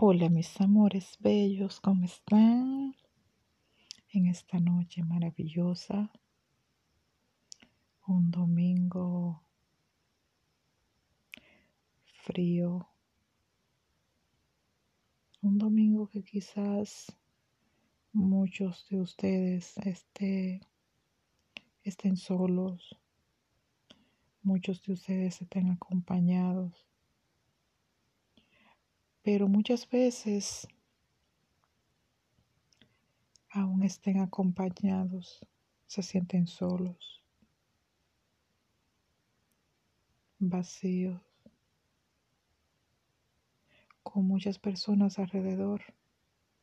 Hola mis amores bellos, ¿cómo están? En esta noche maravillosa, un domingo frío, un domingo que quizás muchos de ustedes este, estén solos, muchos de ustedes estén acompañados pero muchas veces, aún estén acompañados, se sienten solos, vacíos, con muchas personas alrededor,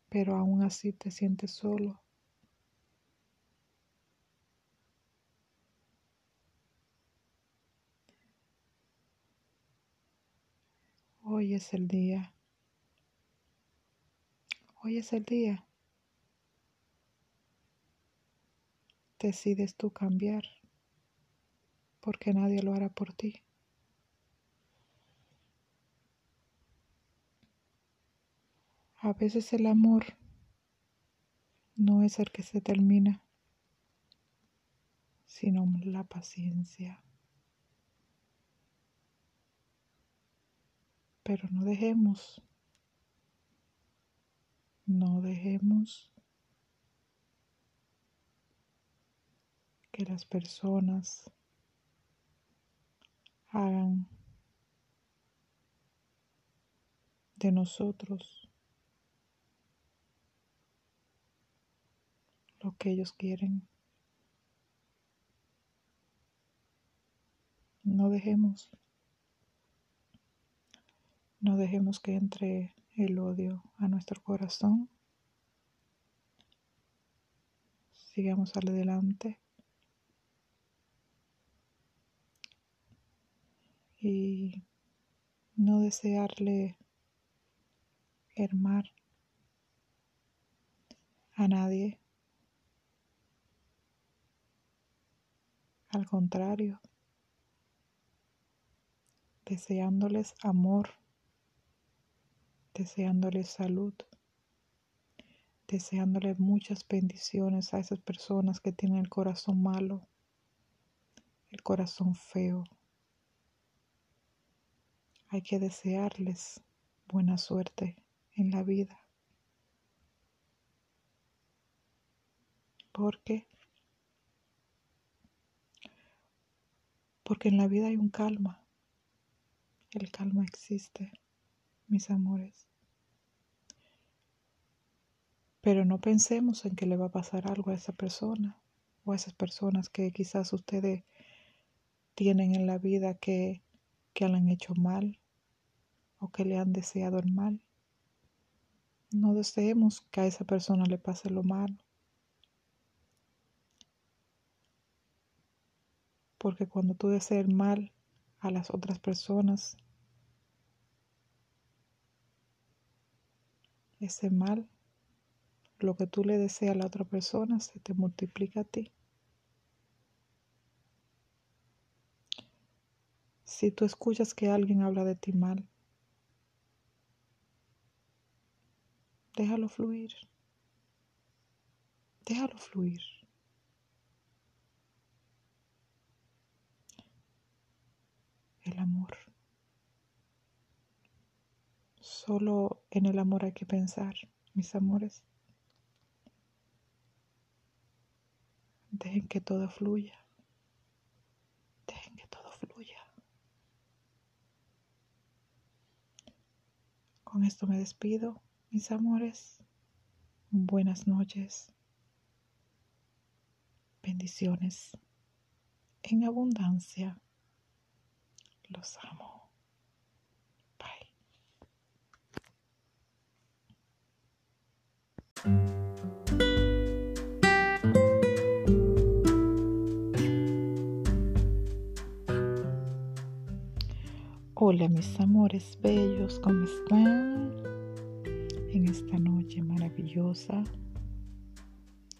pero aún así te sientes solo. Hoy es el día Hoy es el día. Decides tú cambiar porque nadie lo hará por ti. A veces el amor no es el que se termina, sino la paciencia. Pero no dejemos no dejemos que las personas hagan de nosotros lo que ellos quieren. No dejemos, no dejemos que entre el odio a nuestro corazón. Sigamos adelante. Y no desearle hermar a nadie. Al contrario, deseándoles amor deseándole salud, deseándole muchas bendiciones a esas personas que tienen el corazón malo, el corazón feo. Hay que desearles buena suerte en la vida. Porque porque en la vida hay un calma. El calma existe, mis amores. Pero no pensemos en que le va a pasar algo a esa persona o a esas personas que quizás ustedes tienen en la vida que, que le han hecho mal o que le han deseado el mal. No deseemos que a esa persona le pase lo malo. Porque cuando tú deseas mal a las otras personas, ese mal lo que tú le deseas a la otra persona se te multiplica a ti. Si tú escuchas que alguien habla de ti mal, déjalo fluir. Déjalo fluir. El amor. Solo en el amor hay que pensar, mis amores. Dejen que todo fluya. Dejen que todo fluya. Con esto me despido, mis amores. Buenas noches. Bendiciones en abundancia. Los amo. Hola mis amores bellos, ¿cómo están? En esta noche maravillosa,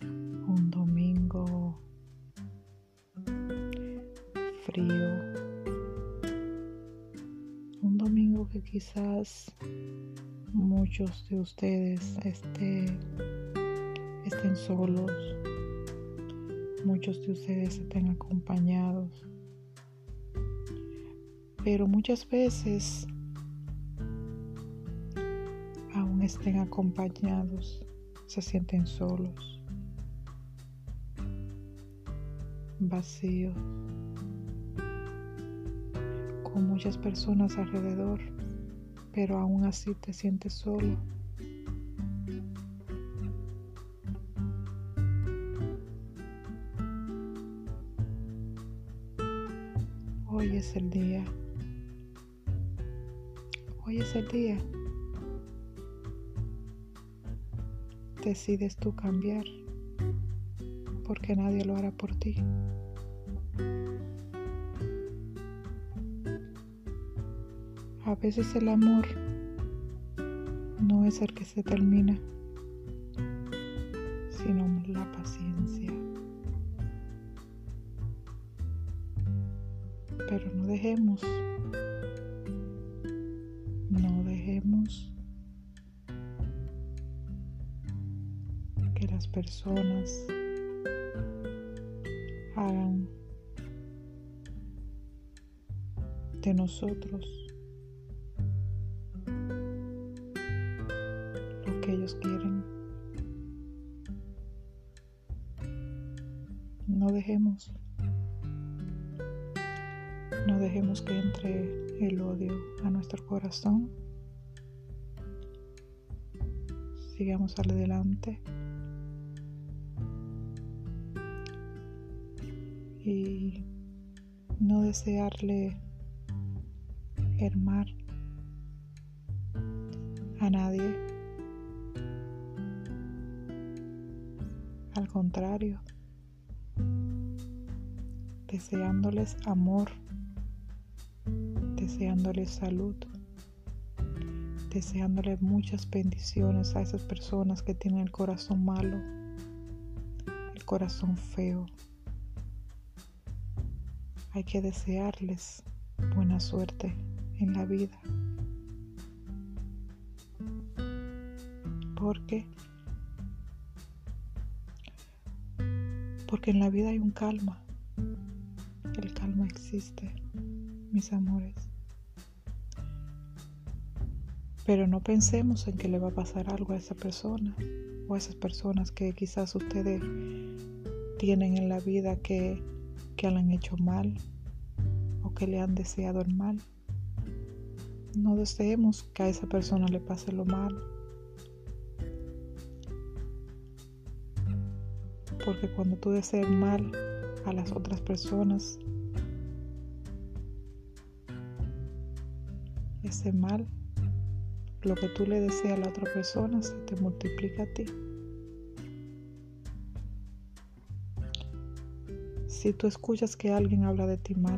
un domingo frío, un domingo que quizás muchos de ustedes este, estén solos, muchos de ustedes estén acompañados, pero muchas veces aún estén acompañados, se sienten solos, vacíos con muchas personas alrededor, pero aún así te sientes solo. Hoy es el día. Hoy es el día. Decides tú cambiar porque nadie lo hará por ti. A veces el amor no es el que se termina, sino la paciencia. Pero no dejemos, personas hagan de nosotros que ellos quieren. No dejemos, no dejemos que entre el odio a nuestro corazón. Sigamos adelante. Y no desearle hermar a nadie. Al contrario, deseándoles amor, deseándoles salud, deseándoles muchas bendiciones a esas personas que tienen el corazón malo, el corazón feo. Hay que desearles buena suerte en la vida. Porque porque en la vida hay un calma. El calma existe, mis amores. Pero no pensemos en que le va a pasar algo a esa persona o a esas personas que quizás ustedes tienen en la vida que, que le han hecho mal o que le han deseado el mal. No deseemos que a esa persona le pase lo malo porque cuando tú deseas mal a las otras personas, ese mal, lo que tú le deseas a la otra persona, se te multiplica a ti. Si tú escuchas que alguien habla de ti mal,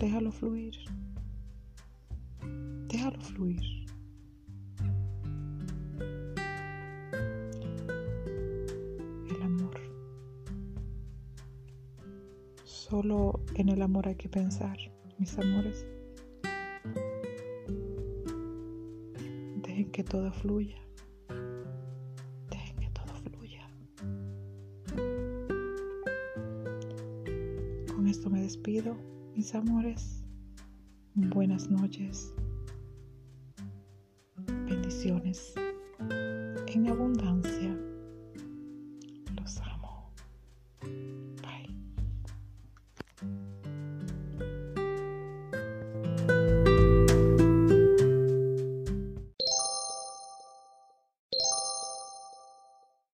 déjalo fluir. Déjalo fluir. Solo en el amor hay que pensar, mis amores. Dejen que todo fluya. Despido, mis amores. Buenas noches. Bendiciones en abundancia.